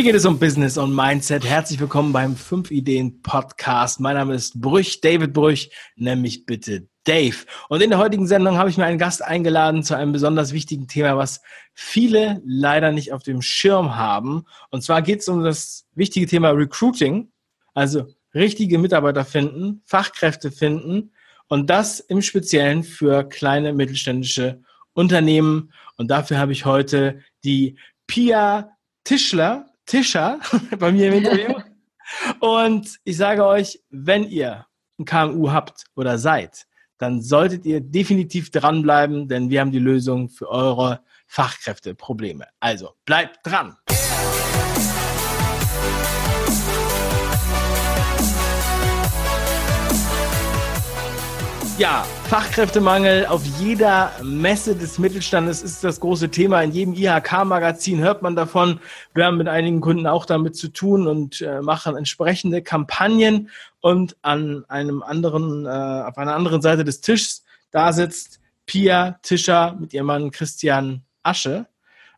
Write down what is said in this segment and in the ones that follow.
Hier geht es um Business und Mindset. Herzlich willkommen beim 5 Ideen Podcast. Mein Name ist Brüch, David Brüch, nämlich bitte Dave. Und in der heutigen Sendung habe ich mir einen Gast eingeladen zu einem besonders wichtigen Thema, was viele leider nicht auf dem Schirm haben. Und zwar geht es um das wichtige Thema Recruiting, also richtige Mitarbeiter finden, Fachkräfte finden und das im Speziellen für kleine mittelständische Unternehmen. Und dafür habe ich heute die Pia Tischler Tischer bei mir im Interview. Und ich sage euch, wenn ihr ein KMU habt oder seid, dann solltet ihr definitiv dranbleiben, denn wir haben die Lösung für eure Fachkräfteprobleme. Also bleibt dran. Ja, Fachkräftemangel auf jeder Messe des Mittelstandes ist das große Thema. In jedem IHK-Magazin hört man davon. Wir haben mit einigen Kunden auch damit zu tun und äh, machen entsprechende Kampagnen. Und an einem anderen, äh, auf einer anderen Seite des Tisches, da sitzt Pia Tischer mit ihrem Mann Christian Asche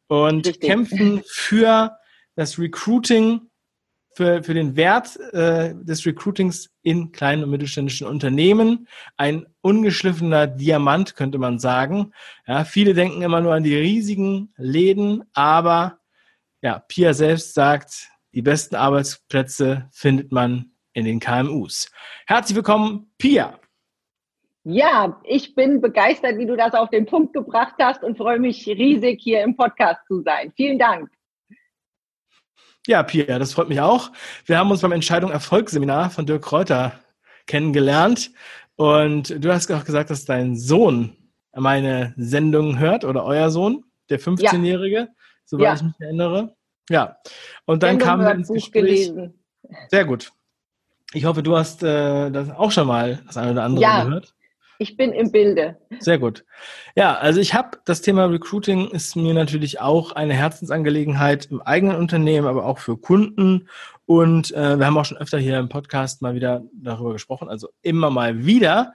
und Richtig. kämpfen für das Recruiting für, für den Wert äh, des Recruitings in kleinen und mittelständischen Unternehmen. Ein ungeschliffener Diamant, könnte man sagen. Ja, viele denken immer nur an die riesigen Läden, aber ja, Pia selbst sagt, die besten Arbeitsplätze findet man in den KMUs. Herzlich willkommen, Pia. Ja, ich bin begeistert, wie du das auf den Punkt gebracht hast und freue mich riesig, hier im Podcast zu sein. Vielen Dank. Ja, Pia, das freut mich auch. Wir haben uns beim Entscheidung Erfolgsseminar von Dirk Kräuter kennengelernt und du hast auch gesagt, dass dein Sohn meine Sendung hört oder euer Sohn, der 15-Jährige, ja. soweit ja. ich mich erinnere. Ja, und dann kam wir ins Buch Gespräch. Gelesen. Sehr gut. Ich hoffe, du hast äh, das auch schon mal das eine oder andere ja. gehört. Ich bin im Bilde. Sehr gut. Ja, also ich habe das Thema Recruiting ist mir natürlich auch eine Herzensangelegenheit im eigenen Unternehmen, aber auch für Kunden. Und äh, wir haben auch schon öfter hier im Podcast mal wieder darüber gesprochen, also immer mal wieder.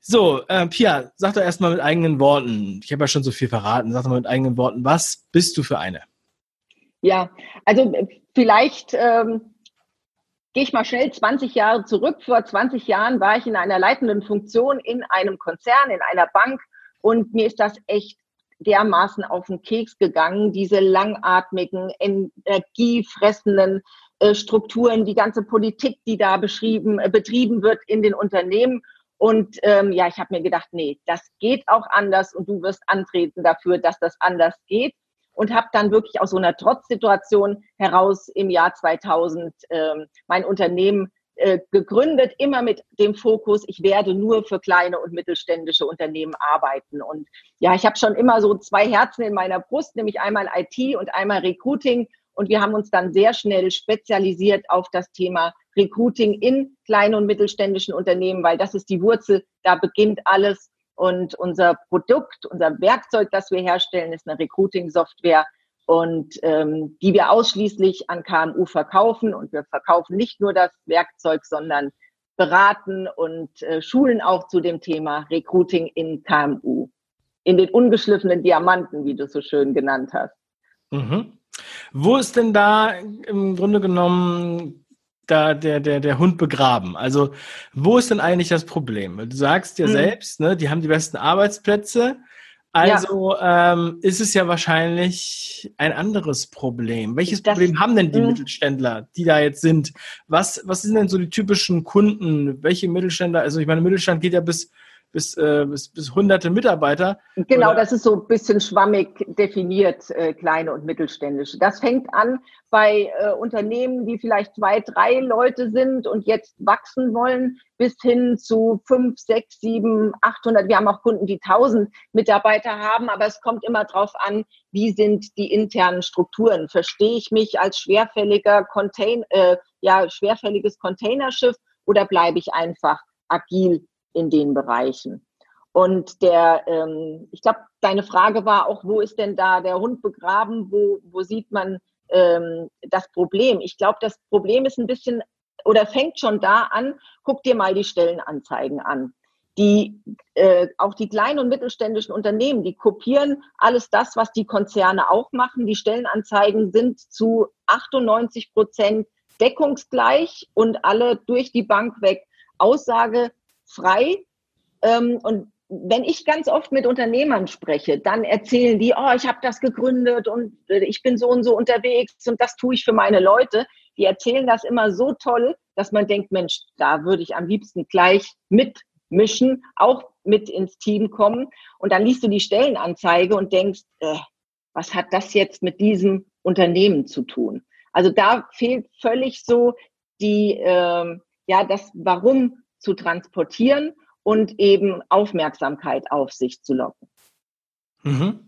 So, äh, Pia, sag doch erstmal mit eigenen Worten. Ich habe ja schon so viel verraten. Sag doch mal mit eigenen Worten, was bist du für eine? Ja, also vielleicht ähm, gehe ich mal schnell 20 Jahre zurück. Vor 20 Jahren war ich in einer leitenden Funktion in einem Konzern, in einer Bank und mir ist das echt dermaßen auf den Keks gegangen, diese langatmigen, energiefressenden äh, Strukturen, die ganze Politik, die da beschrieben, äh, betrieben wird in den Unternehmen. Und ähm, ja, ich habe mir gedacht, nee, das geht auch anders und du wirst antreten dafür, dass das anders geht und habe dann wirklich aus so einer Trotzsituation heraus im Jahr 2000 ähm, mein Unternehmen äh, gegründet, immer mit dem Fokus, ich werde nur für kleine und mittelständische Unternehmen arbeiten. Und ja, ich habe schon immer so zwei Herzen in meiner Brust, nämlich einmal IT und einmal Recruiting. Und wir haben uns dann sehr schnell spezialisiert auf das Thema Recruiting in kleinen und mittelständischen Unternehmen, weil das ist die Wurzel, da beginnt alles. Und unser Produkt, unser Werkzeug, das wir herstellen, ist eine Recruiting-Software und ähm, die wir ausschließlich an KMU verkaufen. Und wir verkaufen nicht nur das Werkzeug, sondern beraten und äh, schulen auch zu dem Thema Recruiting in KMU. In den ungeschliffenen Diamanten, wie du so schön genannt hast. Mhm. Wo ist denn da im Grunde genommen da der, der, der Hund begraben? Also, wo ist denn eigentlich das Problem? Du sagst ja hm. selbst, ne, die haben die besten Arbeitsplätze. Also ja. ähm, ist es ja wahrscheinlich ein anderes Problem. Welches das, Problem haben denn die mh. Mittelständler, die da jetzt sind? Was, was sind denn so die typischen Kunden? Welche Mittelständler? Also ich meine, Mittelstand geht ja bis bis, äh, bis, bis hunderte Mitarbeiter. Genau, oder? das ist so ein bisschen schwammig definiert, äh, kleine und mittelständische. Das fängt an bei äh, Unternehmen, die vielleicht zwei, drei Leute sind und jetzt wachsen wollen, bis hin zu fünf, sechs, sieben, achthundert. Wir haben auch Kunden, die tausend Mitarbeiter haben, aber es kommt immer darauf an, wie sind die internen Strukturen. Verstehe ich mich als schwerfälliger Contain, äh, ja, schwerfälliges Containerschiff oder bleibe ich einfach agil in den Bereichen. Und der, ähm, ich glaube, deine Frage war auch, wo ist denn da der Hund begraben? Wo, wo sieht man ähm, das Problem? Ich glaube, das Problem ist ein bisschen oder fängt schon da an. Guck dir mal die Stellenanzeigen an. die äh, auch die kleinen und mittelständischen Unternehmen, die kopieren alles das, was die Konzerne auch machen. Die Stellenanzeigen sind zu 98 Prozent deckungsgleich und alle durch die Bank weg aussagefrei. Ähm, und wenn ich ganz oft mit Unternehmern spreche, dann erzählen die, oh, ich habe das gegründet und äh, ich bin so und so unterwegs und das tue ich für meine Leute. Die erzählen das immer so toll, dass man denkt, Mensch, da würde ich am liebsten gleich mitmischen, auch mit ins Team kommen. Und dann liest du die Stellenanzeige und denkst, äh, was hat das jetzt mit diesem Unternehmen zu tun? Also da fehlt völlig so die, äh, ja, das Warum zu transportieren und eben Aufmerksamkeit auf sich zu locken. Mhm.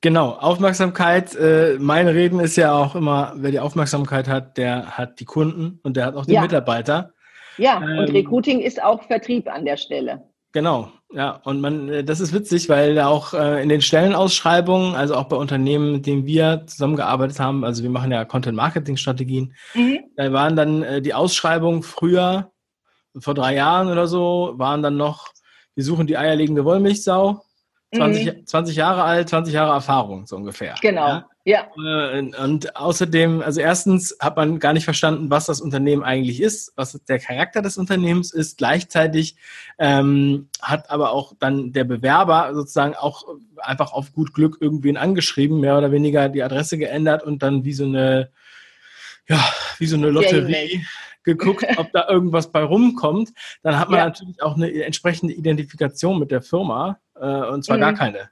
Genau, Aufmerksamkeit. Äh, mein Reden ist ja auch immer, wer die Aufmerksamkeit hat, der hat die Kunden und der hat auch die ja. Mitarbeiter. Ja, ähm, und Recruiting ist auch Vertrieb an der Stelle. Genau, ja, und man, äh, das ist witzig, weil auch äh, in den Stellenausschreibungen, also auch bei Unternehmen, mit denen wir zusammengearbeitet haben, also wir machen ja Content-Marketing-Strategien, mhm. da waren dann äh, die Ausschreibungen früher, vor drei Jahren oder so, waren dann noch, wir suchen die eierlegende Wollmilchsau, 20, mhm. 20 Jahre alt, 20 Jahre Erfahrung, so ungefähr. Genau. Ja. Ja. Äh, und außerdem, also erstens hat man gar nicht verstanden, was das Unternehmen eigentlich ist, was der Charakter des Unternehmens ist. Gleichzeitig ähm, hat aber auch dann der Bewerber sozusagen auch einfach auf gut Glück irgendwen angeschrieben, mehr oder weniger die Adresse geändert und dann wie so eine, ja, wie so eine Lotterie geguckt, ob da irgendwas bei rumkommt. Dann hat man ja. natürlich auch eine entsprechende Identifikation mit der Firma äh, und zwar mhm. gar keine.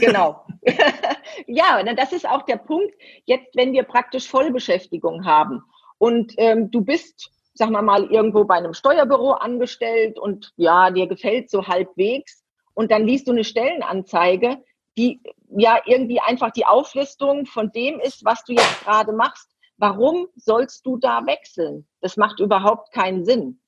Genau. ja, das ist auch der Punkt. Jetzt, wenn wir praktisch Vollbeschäftigung haben und ähm, du bist, sagen wir mal, irgendwo bei einem Steuerbüro angestellt und ja, dir gefällt so halbwegs und dann liest du eine Stellenanzeige, die ja irgendwie einfach die Auflistung von dem ist, was du jetzt gerade machst. Warum sollst du da wechseln? Das macht überhaupt keinen Sinn.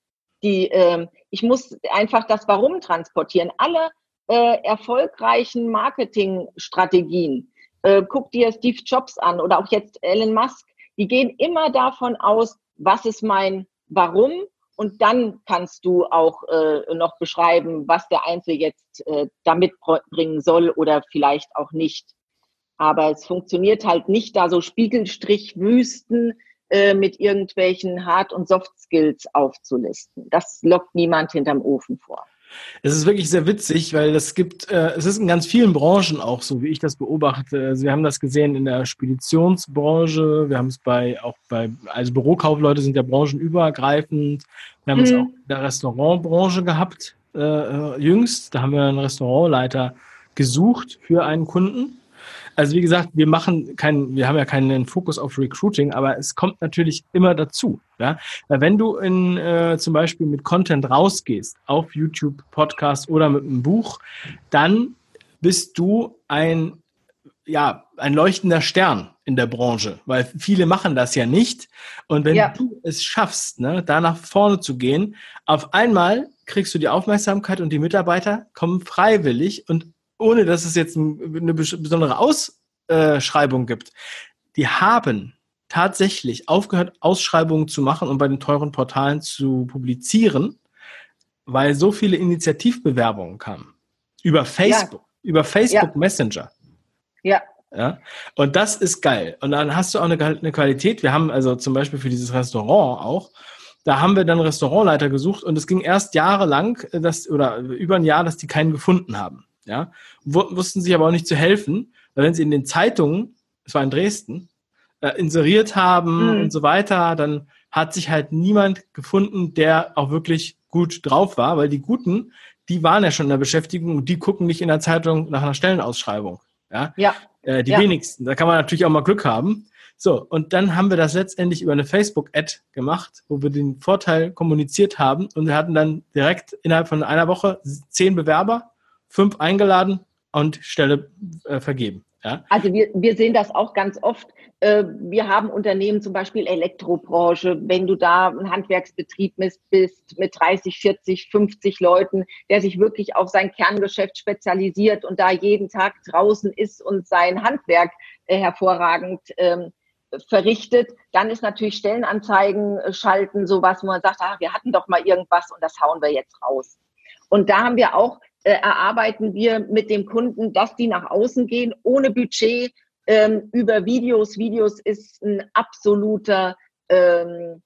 Die, äh, ich muss einfach das Warum transportieren. Alle äh, erfolgreichen Marketingstrategien, äh, guck dir Steve Jobs an oder auch jetzt Elon Musk, die gehen immer davon aus, was ist mein Warum und dann kannst du auch äh, noch beschreiben, was der Einzelne jetzt äh, damit bringen soll oder vielleicht auch nicht. Aber es funktioniert halt nicht, da so Spiegelstrichwüsten äh, mit irgendwelchen Hard- und Soft-Skills aufzulisten. Das lockt niemand hinterm Ofen vor. Es ist wirklich sehr witzig, weil es gibt, äh, es ist in ganz vielen Branchen auch so, wie ich das beobachte. Also wir haben das gesehen in der Speditionsbranche, wir haben es bei auch bei, also Bürokaufleute sind ja branchenübergreifend. Wir haben mhm. es auch in der Restaurantbranche gehabt, äh, äh, jüngst. Da haben wir einen Restaurantleiter gesucht für einen Kunden. Also wie gesagt, wir machen keinen, wir haben ja keinen Fokus auf Recruiting, aber es kommt natürlich immer dazu. Ja? Wenn du in äh, zum Beispiel mit Content rausgehst, auf YouTube, Podcast oder mit einem Buch, dann bist du ein ja, ein leuchtender Stern in der Branche, weil viele machen das ja nicht. Und wenn ja. du es schaffst, ne, da nach vorne zu gehen, auf einmal kriegst du die Aufmerksamkeit und die Mitarbeiter kommen freiwillig und ohne dass es jetzt eine besondere Ausschreibung gibt, die haben tatsächlich aufgehört, Ausschreibungen zu machen und bei den teuren Portalen zu publizieren, weil so viele Initiativbewerbungen kamen. Über Facebook, ja. über Facebook ja. Messenger. Ja. Ja, und das ist geil. Und dann hast du auch eine, eine Qualität. Wir haben also zum Beispiel für dieses Restaurant auch, da haben wir dann Restaurantleiter gesucht und es ging erst jahrelang, dass, oder über ein Jahr, dass die keinen gefunden haben. Ja, wussten sich aber auch nicht zu helfen, weil wenn sie in den Zeitungen, es war in Dresden, äh, inseriert haben mhm. und so weiter, dann hat sich halt niemand gefunden, der auch wirklich gut drauf war, weil die Guten, die waren ja schon in der Beschäftigung und die gucken nicht in der Zeitung nach einer Stellenausschreibung. Ja. ja. Äh, die ja. wenigsten. Da kann man natürlich auch mal Glück haben. So, und dann haben wir das letztendlich über eine Facebook-Ad gemacht, wo wir den Vorteil kommuniziert haben und wir hatten dann direkt innerhalb von einer Woche zehn Bewerber fünf eingeladen und Stelle äh, vergeben. Ja? Also wir, wir sehen das auch ganz oft. Äh, wir haben Unternehmen, zum Beispiel Elektrobranche, wenn du da ein Handwerksbetrieb bist mit 30, 40, 50 Leuten, der sich wirklich auf sein Kerngeschäft spezialisiert und da jeden Tag draußen ist und sein Handwerk äh, hervorragend ähm, verrichtet, dann ist natürlich Stellenanzeigen schalten sowas, wo man sagt, ah, wir hatten doch mal irgendwas und das hauen wir jetzt raus. Und da haben wir auch, äh, erarbeiten wir mit dem Kunden, dass die nach außen gehen, ohne Budget, ähm, über Videos. Videos ist ein absoluter ähm,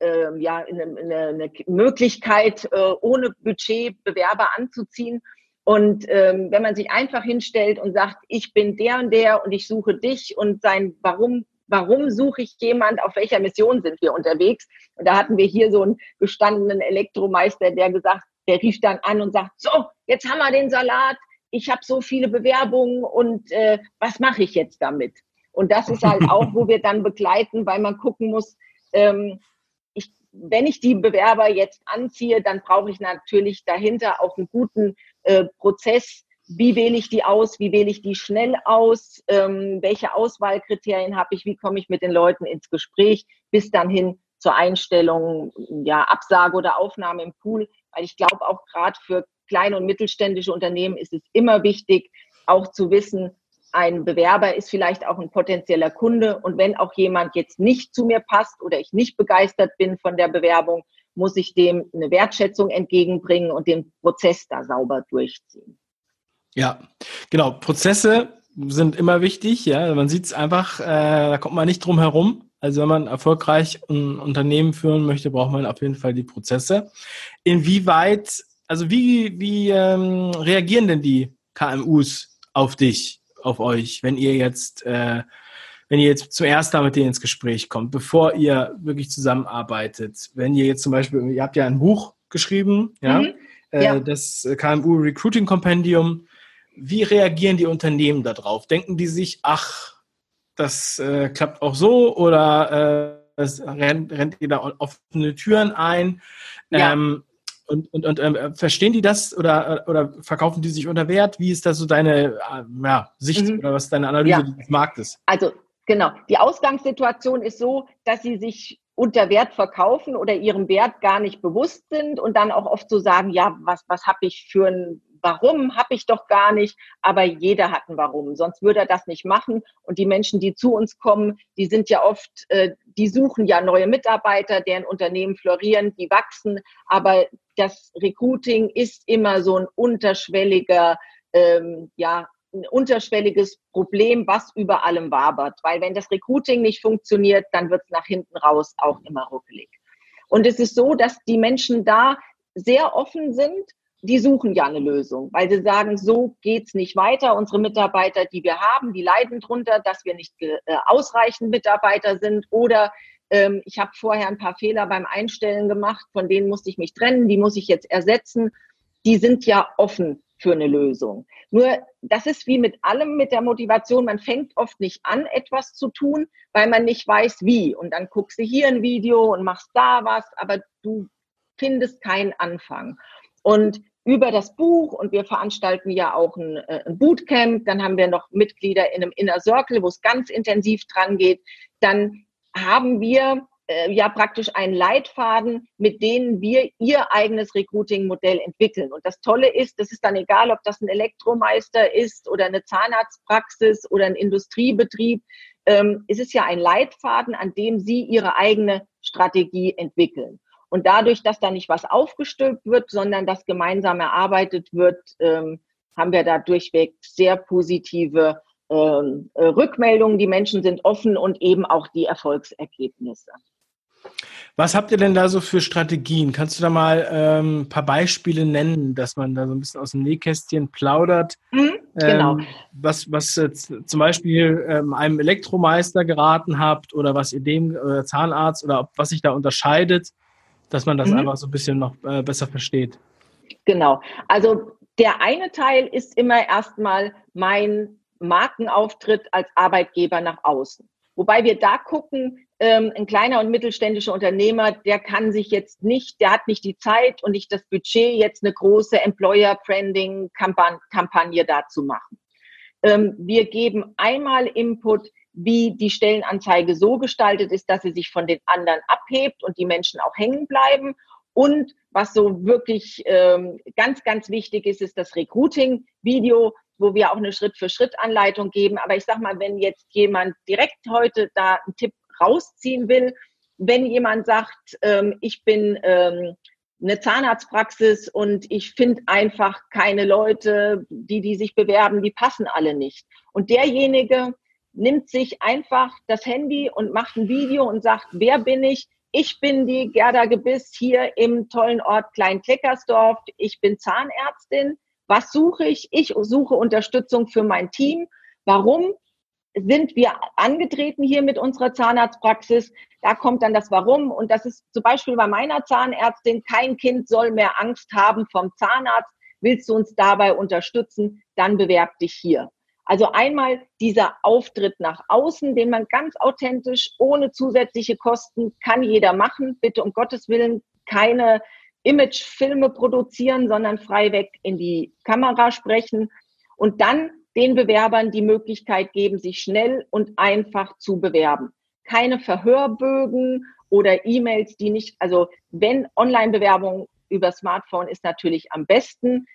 ähm, ja, eine, eine, eine Möglichkeit, äh, ohne Budget Bewerber anzuziehen. Und ähm, wenn man sich einfach hinstellt und sagt, ich bin der und der und ich suche dich und sein Warum, warum suche ich jemand, auf welcher Mission sind wir unterwegs? Und da hatten wir hier so einen gestandenen Elektromeister, der gesagt, der rief dann an und sagt, so, jetzt haben wir den Salat, ich habe so viele Bewerbungen und äh, was mache ich jetzt damit? Und das ist halt auch, wo wir dann begleiten, weil man gucken muss, ähm, ich, wenn ich die Bewerber jetzt anziehe, dann brauche ich natürlich dahinter auch einen guten äh, Prozess. Wie wähle ich die aus? Wie wähle ich die schnell aus? Ähm, welche Auswahlkriterien habe ich? Wie komme ich mit den Leuten ins Gespräch? Bis dann hin zur Einstellung, ja, Absage oder Aufnahme im Pool. Weil ich glaube, auch gerade für kleine und mittelständische Unternehmen ist es immer wichtig, auch zu wissen, ein Bewerber ist vielleicht auch ein potenzieller Kunde. Und wenn auch jemand jetzt nicht zu mir passt oder ich nicht begeistert bin von der Bewerbung, muss ich dem eine Wertschätzung entgegenbringen und den Prozess da sauber durchziehen. Ja, genau. Prozesse sind immer wichtig. Ja, man sieht es einfach, äh, da kommt man nicht drum herum. Also wenn man erfolgreich ein Unternehmen führen möchte, braucht man auf jeden Fall die Prozesse. Inwieweit, also wie, wie ähm, reagieren denn die KMUs auf dich? auf euch, wenn ihr jetzt, äh, wenn ihr jetzt zuerst da mit denen ins Gespräch kommt, bevor ihr wirklich zusammenarbeitet? Wenn ihr jetzt zum Beispiel, ihr habt ja ein Buch geschrieben, ja, mhm. äh, ja. das KMU Recruiting Compendium. Wie reagieren die Unternehmen darauf? Denken die sich, ach, das äh, klappt auch so oder äh, rennt, rennt ihr da offene Türen ein? Ja. Ähm, und, und, und ähm, verstehen die das oder, oder verkaufen die sich unter Wert? Wie ist das so deine äh, ja, Sicht mhm. oder was ist deine Analyse ja. des Marktes? Also genau, die Ausgangssituation ist so, dass sie sich unter Wert verkaufen oder ihrem Wert gar nicht bewusst sind und dann auch oft so sagen, ja, was, was habe ich für ein Warum habe ich doch gar nicht, aber jeder hat ein Warum, sonst würde er das nicht machen. Und die Menschen, die zu uns kommen, die sind ja oft, äh, die suchen ja neue Mitarbeiter, deren Unternehmen florieren, die wachsen, aber das Recruiting ist immer so ein unterschwelliger, ähm, ja, ein unterschwelliges Problem, was über allem wabert. Weil wenn das Recruiting nicht funktioniert, dann wird es nach hinten raus auch immer ruckelig. Und es ist so, dass die Menschen da sehr offen sind die suchen ja eine Lösung, weil sie sagen, so geht's nicht weiter. Unsere Mitarbeiter, die wir haben, die leiden drunter, dass wir nicht äh, ausreichend Mitarbeiter sind oder ähm, ich habe vorher ein paar Fehler beim Einstellen gemacht, von denen musste ich mich trennen, die muss ich jetzt ersetzen. Die sind ja offen für eine Lösung. Nur das ist wie mit allem mit der Motivation. Man fängt oft nicht an, etwas zu tun, weil man nicht weiß, wie. Und dann guckst du hier ein Video und machst da was, aber du findest keinen Anfang. Und über das Buch und wir veranstalten ja auch ein, äh, ein, Bootcamp. Dann haben wir noch Mitglieder in einem Inner Circle, wo es ganz intensiv dran geht. Dann haben wir äh, ja praktisch einen Leitfaden, mit denen wir ihr eigenes Recruiting-Modell entwickeln. Und das Tolle ist, das ist dann egal, ob das ein Elektromeister ist oder eine Zahnarztpraxis oder ein Industriebetrieb. Ähm, es ist ja ein Leitfaden, an dem sie ihre eigene Strategie entwickeln. Und dadurch, dass da nicht was aufgestülpt wird, sondern das gemeinsam erarbeitet wird, ähm, haben wir da durchweg sehr positive ähm, äh, Rückmeldungen. Die Menschen sind offen und eben auch die Erfolgsergebnisse. Was habt ihr denn da so für Strategien? Kannst du da mal ähm, ein paar Beispiele nennen, dass man da so ein bisschen aus dem Nähkästchen plaudert? Mhm, genau. Ähm, was, was äh, zum Beispiel ähm, einem Elektromeister geraten habt oder was ihr dem äh, Zahnarzt oder ob, was sich da unterscheidet dass man das mhm. einfach so ein bisschen noch äh, besser versteht. Genau. Also der eine Teil ist immer erstmal mein Markenauftritt als Arbeitgeber nach außen. Wobei wir da gucken, ähm, ein kleiner und mittelständischer Unternehmer, der kann sich jetzt nicht, der hat nicht die Zeit und nicht das Budget, jetzt eine große Employer Branding Kampagne dazu machen. Ähm, wir geben einmal Input, wie die Stellenanzeige so gestaltet ist, dass sie sich von den anderen abhebt und die Menschen auch hängen bleiben. Und was so wirklich ähm, ganz, ganz wichtig ist, ist das Recruiting-Video, wo wir auch eine Schritt-für-Schritt-Anleitung geben. Aber ich sage mal, wenn jetzt jemand direkt heute da einen Tipp rausziehen will, wenn jemand sagt, ähm, ich bin ähm, eine Zahnarztpraxis und ich finde einfach keine Leute, die, die sich bewerben, die passen alle nicht. Und derjenige nimmt sich einfach das Handy und macht ein Video und sagt, wer bin ich? Ich bin die Gerda Gebiss hier im tollen Ort Klein-Kleckersdorf. Ich bin Zahnärztin. Was suche ich? Ich suche Unterstützung für mein Team. Warum? sind wir angetreten hier mit unserer Zahnarztpraxis. Da kommt dann das Warum. Und das ist zum Beispiel bei meiner Zahnärztin, kein Kind soll mehr Angst haben vom Zahnarzt. Willst du uns dabei unterstützen? Dann bewerb dich hier. Also einmal dieser Auftritt nach außen, den man ganz authentisch, ohne zusätzliche Kosten, kann jeder machen. Bitte um Gottes Willen keine Imagefilme produzieren, sondern frei weg in die Kamera sprechen. Und dann den Bewerbern die Möglichkeit geben, sich schnell und einfach zu bewerben. Keine Verhörbögen oder E-Mails, die nicht, also wenn Online-Bewerbung über Smartphone ist natürlich am besten,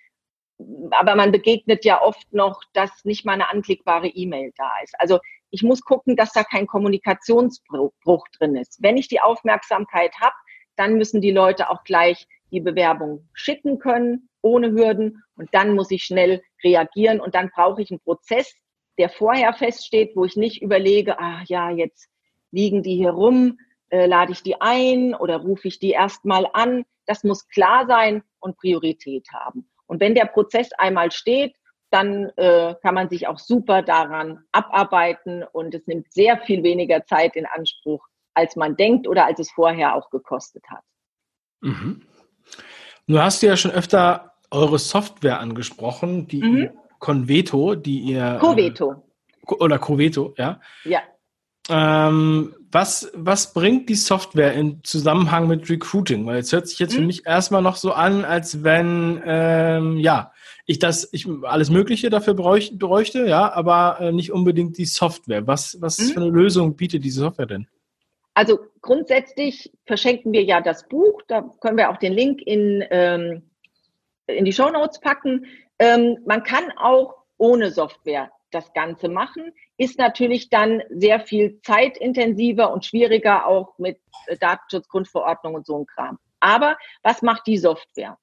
aber man begegnet ja oft noch, dass nicht mal eine anklickbare E-Mail da ist. Also ich muss gucken, dass da kein Kommunikationsbruch drin ist. Wenn ich die Aufmerksamkeit habe, dann müssen die Leute auch gleich die Bewerbung schicken können, ohne Hürden. Und dann muss ich schnell reagieren. Und dann brauche ich einen Prozess, der vorher feststeht, wo ich nicht überlege, ah ja, jetzt liegen die hier rum, äh, lade ich die ein oder rufe ich die erstmal an. Das muss klar sein und Priorität haben. Und wenn der Prozess einmal steht, dann äh, kann man sich auch super daran abarbeiten und es nimmt sehr viel weniger Zeit in Anspruch, als man denkt oder als es vorher auch gekostet hat. Mhm. Du hast ja schon öfter eure Software angesprochen, die mhm. Conveto, die ihr. Coveto. Äh, oder Coveto, ja. Ja. Ähm, was, was bringt die Software im Zusammenhang mit Recruiting? Weil es hört sich jetzt mhm. für mich erstmal noch so an, als wenn, ähm, ja, ich das, ich alles Mögliche dafür bräuchte, bräuchte ja, aber äh, nicht unbedingt die Software. Was, was mhm. für eine Lösung bietet diese Software denn? Also grundsätzlich verschenken wir ja das Buch. Da können wir auch den Link in, ähm, in die Show Notes packen. Ähm, man kann auch ohne Software das Ganze machen, ist natürlich dann sehr viel zeitintensiver und schwieriger auch mit äh, Datenschutzgrundverordnung und so ein Kram. Aber was macht die Software?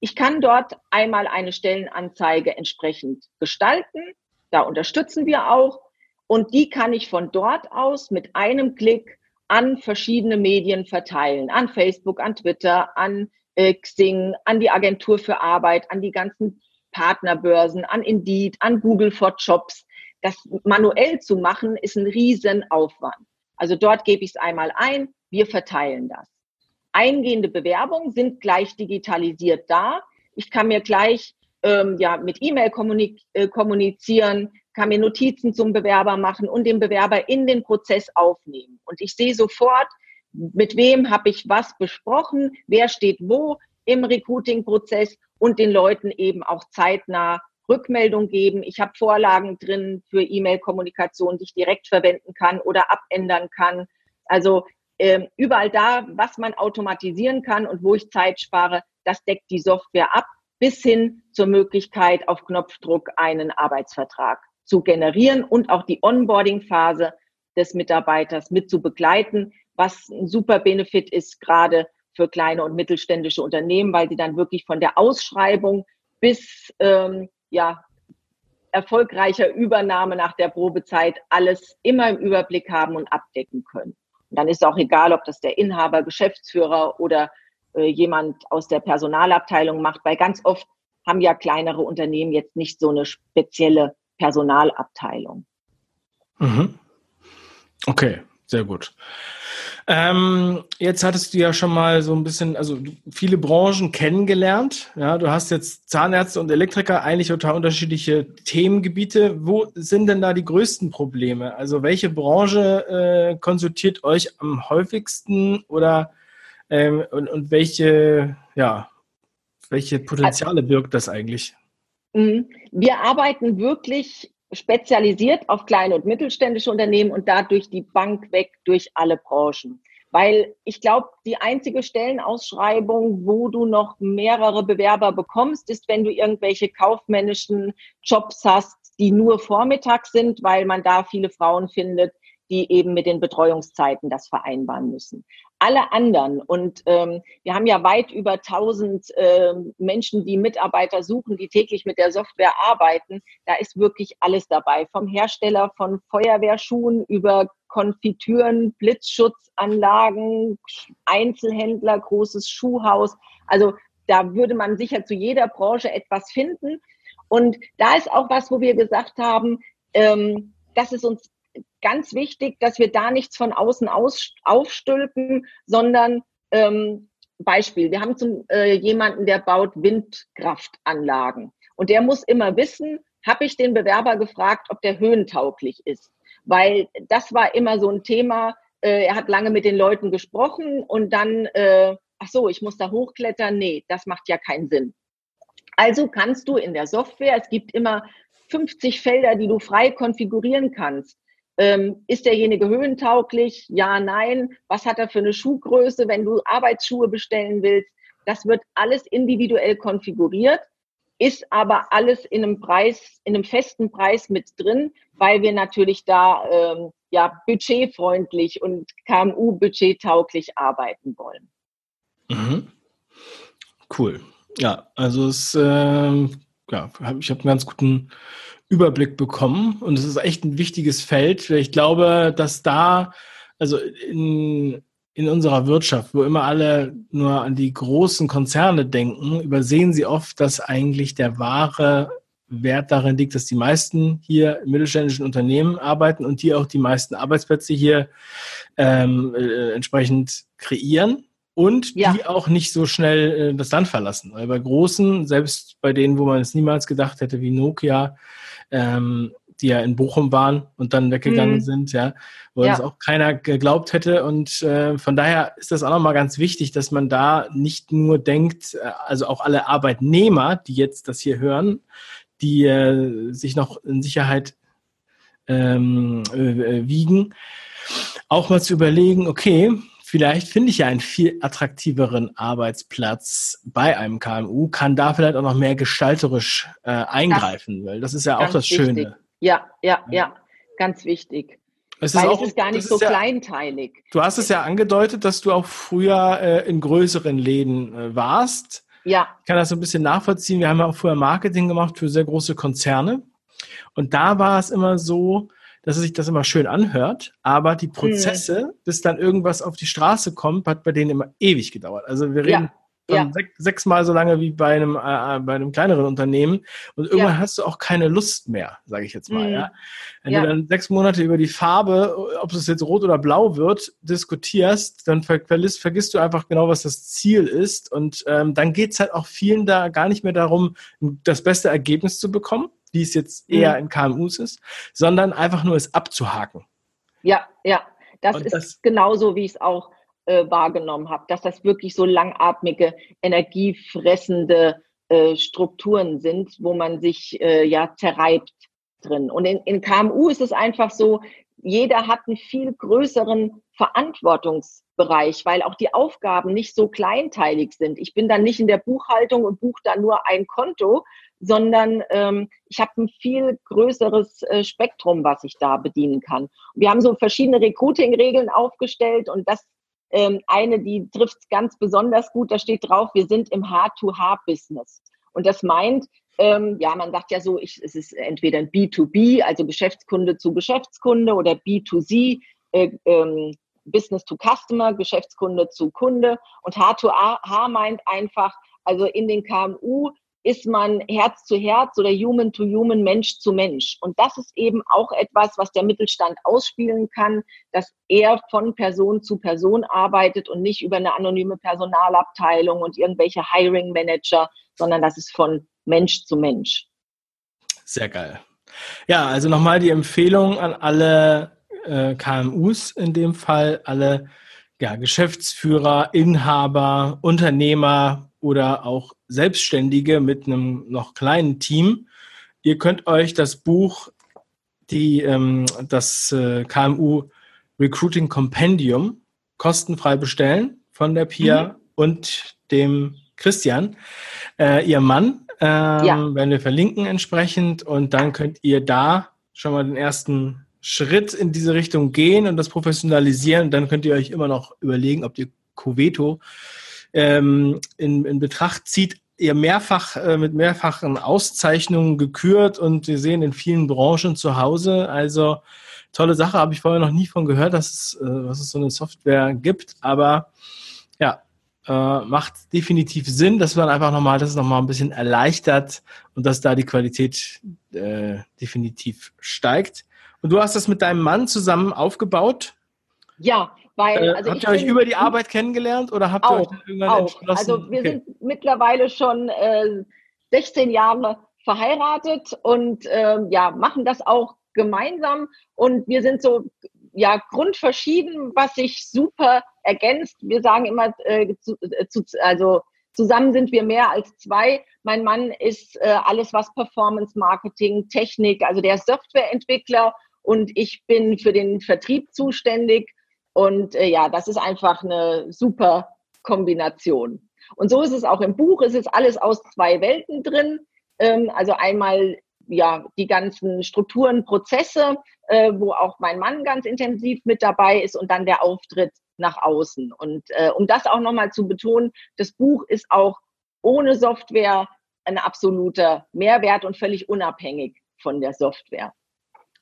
Ich kann dort einmal eine Stellenanzeige entsprechend gestalten. Da unterstützen wir auch. Und die kann ich von dort aus mit einem Klick an verschiedene Medien verteilen, an Facebook, an Twitter, an äh, Xing, an die Agentur für Arbeit, an die ganzen Partnerbörsen, an Indeed, an Google for Jobs. Das manuell zu machen, ist ein Riesenaufwand. Also dort gebe ich es einmal ein, wir verteilen das. Eingehende Bewerbungen sind gleich digitalisiert da. Ich kann mir gleich ähm, ja, mit E-Mail äh, kommunizieren, kann mir Notizen zum Bewerber machen und den Bewerber in den Prozess aufnehmen. Und ich sehe sofort, mit wem habe ich was besprochen, wer steht wo im Recruiting-Prozess und den Leuten eben auch zeitnah Rückmeldung geben. Ich habe Vorlagen drin für E-Mail-Kommunikation, die ich direkt verwenden kann oder abändern kann. Also äh, überall da, was man automatisieren kann und wo ich Zeit spare, das deckt die Software ab, bis hin zur Möglichkeit, auf Knopfdruck einen Arbeitsvertrag zu generieren und auch die Onboarding-Phase des Mitarbeiters mit zu begleiten, was ein super Benefit ist, gerade für kleine und mittelständische Unternehmen, weil sie dann wirklich von der Ausschreibung bis ähm, ja, erfolgreicher Übernahme nach der Probezeit alles immer im Überblick haben und abdecken können. Und dann ist auch egal, ob das der Inhaber, Geschäftsführer oder äh, jemand aus der Personalabteilung macht, weil ganz oft haben ja kleinere Unternehmen jetzt nicht so eine spezielle Personalabteilung. Mhm. Okay, sehr gut. Ähm, jetzt hattest du ja schon mal so ein bisschen, also viele Branchen kennengelernt. Ja, du hast jetzt Zahnärzte und Elektriker, eigentlich total unterschiedliche Themengebiete. Wo sind denn da die größten Probleme? Also welche Branche äh, konsultiert euch am häufigsten oder ähm, und, und welche, ja, welche Potenziale birgt das eigentlich? Mhm. Wir arbeiten wirklich spezialisiert auf kleine und mittelständische Unternehmen und dadurch die Bank weg durch alle Branchen. Weil ich glaube, die einzige Stellenausschreibung, wo du noch mehrere Bewerber bekommst, ist, wenn du irgendwelche kaufmännischen Jobs hast, die nur vormittags sind, weil man da viele Frauen findet, die eben mit den Betreuungszeiten das vereinbaren müssen. Alle anderen, und ähm, wir haben ja weit über 1000 äh, Menschen, die Mitarbeiter suchen, die täglich mit der Software arbeiten, da ist wirklich alles dabei. Vom Hersteller von Feuerwehrschuhen über Konfitüren, Blitzschutzanlagen, Einzelhändler, großes Schuhhaus. Also da würde man sicher zu jeder Branche etwas finden. Und da ist auch was, wo wir gesagt haben, ähm, das ist uns ganz wichtig, dass wir da nichts von außen aus, aufstülpen, sondern ähm, Beispiel, wir haben zum, äh, jemanden, der baut Windkraftanlagen und der muss immer wissen, habe ich den Bewerber gefragt, ob der höhentauglich ist, weil das war immer so ein Thema. Äh, er hat lange mit den Leuten gesprochen und dann, äh, ach so, ich muss da hochklettern. Nee, das macht ja keinen Sinn. Also kannst du in der Software, es gibt immer 50 Felder, die du frei konfigurieren kannst. Ähm, ist derjenige höhentauglich? Ja, nein. Was hat er für eine Schuhgröße, wenn du Arbeitsschuhe bestellen willst? Das wird alles individuell konfiguriert, ist aber alles in einem Preis, in einem festen Preis mit drin, weil wir natürlich da ähm, ja budgetfreundlich und KMU budgettauglich arbeiten wollen. Mhm. Cool. Ja, also es äh, ja, ich habe einen ganz guten Überblick bekommen. Und es ist echt ein wichtiges Feld. Ich glaube, dass da, also in, in unserer Wirtschaft, wo immer alle nur an die großen Konzerne denken, übersehen sie oft, dass eigentlich der wahre Wert darin liegt, dass die meisten hier in mittelständischen Unternehmen arbeiten und die auch die meisten Arbeitsplätze hier ähm, äh, entsprechend kreieren und ja. die auch nicht so schnell äh, das Land verlassen. Weil bei großen, selbst bei denen, wo man es niemals gedacht hätte, wie Nokia, ähm, die ja in Bochum waren und dann weggegangen mhm. sind, ja, wo ja. das auch keiner geglaubt hätte. Und äh, von daher ist das auch nochmal ganz wichtig, dass man da nicht nur denkt, äh, also auch alle Arbeitnehmer, die jetzt das hier hören, die äh, sich noch in Sicherheit ähm, äh, wiegen, auch mal zu überlegen, okay, vielleicht finde ich ja einen viel attraktiveren Arbeitsplatz bei einem KMU, kann da vielleicht auch noch mehr gestalterisch äh, eingreifen, das weil das ist ja auch das wichtig. Schöne. Ja, ja, ja, ganz wichtig. Es ist, auch, es ist gar nicht so ja, kleinteilig. Du hast es ja angedeutet, dass du auch früher äh, in größeren Läden äh, warst. Ja. Ich kann das so ein bisschen nachvollziehen. Wir haben ja auch früher Marketing gemacht für sehr große Konzerne. Und da war es immer so, dass sich das immer schön anhört, aber die Prozesse, mhm. bis dann irgendwas auf die Straße kommt, hat bei denen immer ewig gedauert. Also wir reden ja. Ja. Sech, sechsmal so lange wie bei einem, äh, äh, bei einem kleineren Unternehmen. Und irgendwann ja. hast du auch keine Lust mehr, sage ich jetzt mal. Mhm. Ja? Wenn ja. du dann sechs Monate über die Farbe, ob es jetzt rot oder blau wird, diskutierst, dann ver vergisst, vergisst du einfach genau, was das Ziel ist. Und ähm, dann geht's halt auch vielen da gar nicht mehr darum, das beste Ergebnis zu bekommen, wie es jetzt eher mhm. in KMUs ist, sondern einfach nur es abzuhaken. Ja, ja, das Und ist das, genauso, wie ich es auch äh, wahrgenommen habe, dass das wirklich so langatmige, energiefressende äh, Strukturen sind, wo man sich äh, ja zerreibt drin. Und in, in KMU ist es einfach so, jeder hat einen viel größeren Verantwortungsbereich, weil auch die Aufgaben nicht so kleinteilig sind. Ich bin dann nicht in der Buchhaltung und buche da nur ein Konto, sondern ähm, ich habe ein viel größeres äh, Spektrum, was ich da bedienen kann. Wir haben so verschiedene Recruiting-Regeln aufgestellt und das ähm, eine, die trifft ganz besonders gut, da steht drauf, wir sind im H2H-Business. Und das meint, ähm, ja, man sagt ja so, ich, es ist entweder ein B2B, also Geschäftskunde zu Geschäftskunde oder B2C, äh, ähm, Business to Customer, Geschäftskunde zu Kunde. Und H2H meint einfach, also in den KMU ist man Herz zu Herz oder Human to Human, Mensch zu Mensch. Und das ist eben auch etwas, was der Mittelstand ausspielen kann, dass er von Person zu Person arbeitet und nicht über eine anonyme Personalabteilung und irgendwelche Hiring Manager, sondern das ist von Mensch zu Mensch. Sehr geil. Ja, also nochmal die Empfehlung an alle äh, KMUs in dem Fall, alle ja, Geschäftsführer, Inhaber, Unternehmer oder auch Selbstständige mit einem noch kleinen Team. Ihr könnt euch das Buch, die, ähm, das äh, KMU Recruiting Compendium kostenfrei bestellen von der Pia mhm. und dem Christian, äh, ihr Mann. Ähm, ja. Werden wir verlinken entsprechend und dann könnt ihr da schon mal den ersten Schritt in diese Richtung gehen und das professionalisieren. dann könnt ihr euch immer noch überlegen, ob ihr Coveto ähm, in, in Betracht zieht. Ihr mehrfach äh, mit mehrfachen Auszeichnungen gekürt und wir sehen in vielen Branchen zu Hause. Also tolle Sache, habe ich vorher noch nie von gehört, dass es, äh, dass es so eine Software gibt. Aber ja, äh, macht definitiv Sinn, dass man einfach nochmal, das nochmal ein bisschen erleichtert und dass da die Qualität äh, definitiv steigt. Und du hast das mit deinem Mann zusammen aufgebaut? Ja, weil, äh, also habt ihr euch über die Arbeit kennengelernt oder habt auch, ihr euch irgendwann auch. entschlossen? Also wir okay. sind mittlerweile schon äh, 16 Jahre verheiratet und äh, ja, machen das auch gemeinsam und wir sind so ja grundverschieden, was sich super ergänzt. Wir sagen immer, äh, zu, äh, zu, also zusammen sind wir mehr als zwei. Mein Mann ist äh, alles, was Performance Marketing, Technik, also der ist Softwareentwickler und ich bin für den Vertrieb zuständig. Und äh, ja, das ist einfach eine super Kombination. Und so ist es auch im Buch. Es ist alles aus zwei Welten drin. Ähm, also einmal ja die ganzen Strukturen, Prozesse, äh, wo auch mein Mann ganz intensiv mit dabei ist und dann der Auftritt nach außen. Und äh, um das auch nochmal zu betonen, das Buch ist auch ohne Software ein absoluter Mehrwert und völlig unabhängig von der Software.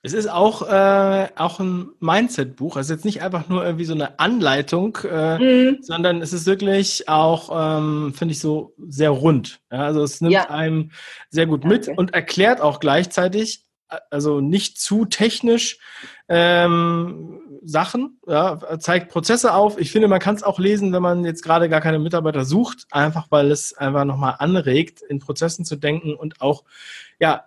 Es ist auch, äh, auch ein Mindset-Buch. Es ist jetzt nicht einfach nur irgendwie so eine Anleitung, äh, mhm. sondern es ist wirklich auch, ähm, finde ich, so sehr rund. Ja, also es nimmt ja. einem sehr gut mit und erklärt auch gleichzeitig, also nicht zu technisch ähm, Sachen, ja, zeigt Prozesse auf. Ich finde, man kann es auch lesen, wenn man jetzt gerade gar keine Mitarbeiter sucht, einfach weil es einfach nochmal anregt, in Prozessen zu denken und auch ja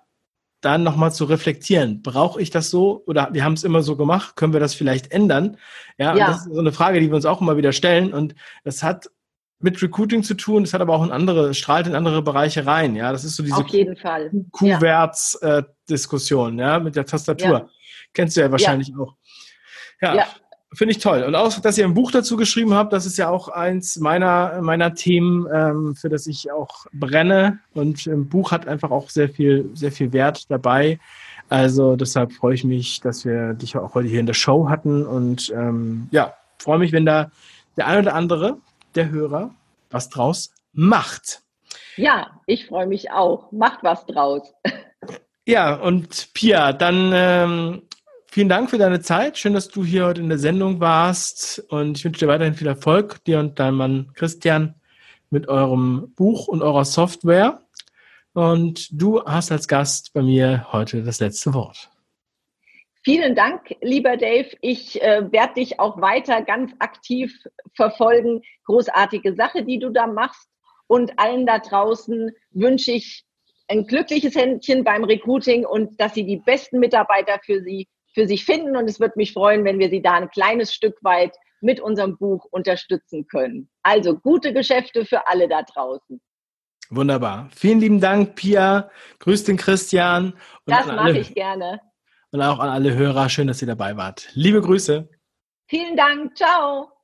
dann nochmal zu reflektieren. Brauche ich das so oder wir haben es immer so gemacht? Können wir das vielleicht ändern? Ja, ja. das ist so eine Frage, die wir uns auch immer wieder stellen. Und das hat mit Recruiting zu tun, das hat aber auch in andere, strahlt in andere Bereiche rein. Ja, das ist so diese Auf jeden Fall. Q-Werts-Diskussion, ja. ja, mit der Tastatur. Ja. Kennst du ja wahrscheinlich auch. Ja. Finde ich toll. Und auch, dass ihr ein Buch dazu geschrieben habt, das ist ja auch eins meiner, meiner Themen, ähm, für das ich auch brenne. Und ein Buch hat einfach auch sehr viel, sehr viel Wert dabei. Also deshalb freue ich mich, dass wir dich auch heute hier in der Show hatten. Und ähm, ja, freue mich, wenn da der ein oder andere, der Hörer, was draus macht. Ja, ich freue mich auch. Macht was draus. Ja, und Pia, dann ähm, Vielen Dank für deine Zeit. Schön, dass du hier heute in der Sendung warst. Und ich wünsche dir weiterhin viel Erfolg, dir und deinem Mann Christian, mit eurem Buch und eurer Software. Und du hast als Gast bei mir heute das letzte Wort. Vielen Dank, lieber Dave. Ich äh, werde dich auch weiter ganz aktiv verfolgen. Großartige Sache, die du da machst. Und allen da draußen wünsche ich ein glückliches Händchen beim Recruiting und dass sie die besten Mitarbeiter für sie für sich finden. Und es würde mich freuen, wenn wir Sie da ein kleines Stück weit mit unserem Buch unterstützen können. Also gute Geschäfte für alle da draußen. Wunderbar. Vielen lieben Dank, Pia. Grüß den Christian. das mache ich gerne. Und auch an alle Hörer. Schön, dass ihr dabei wart. Liebe Grüße. Vielen Dank. Ciao.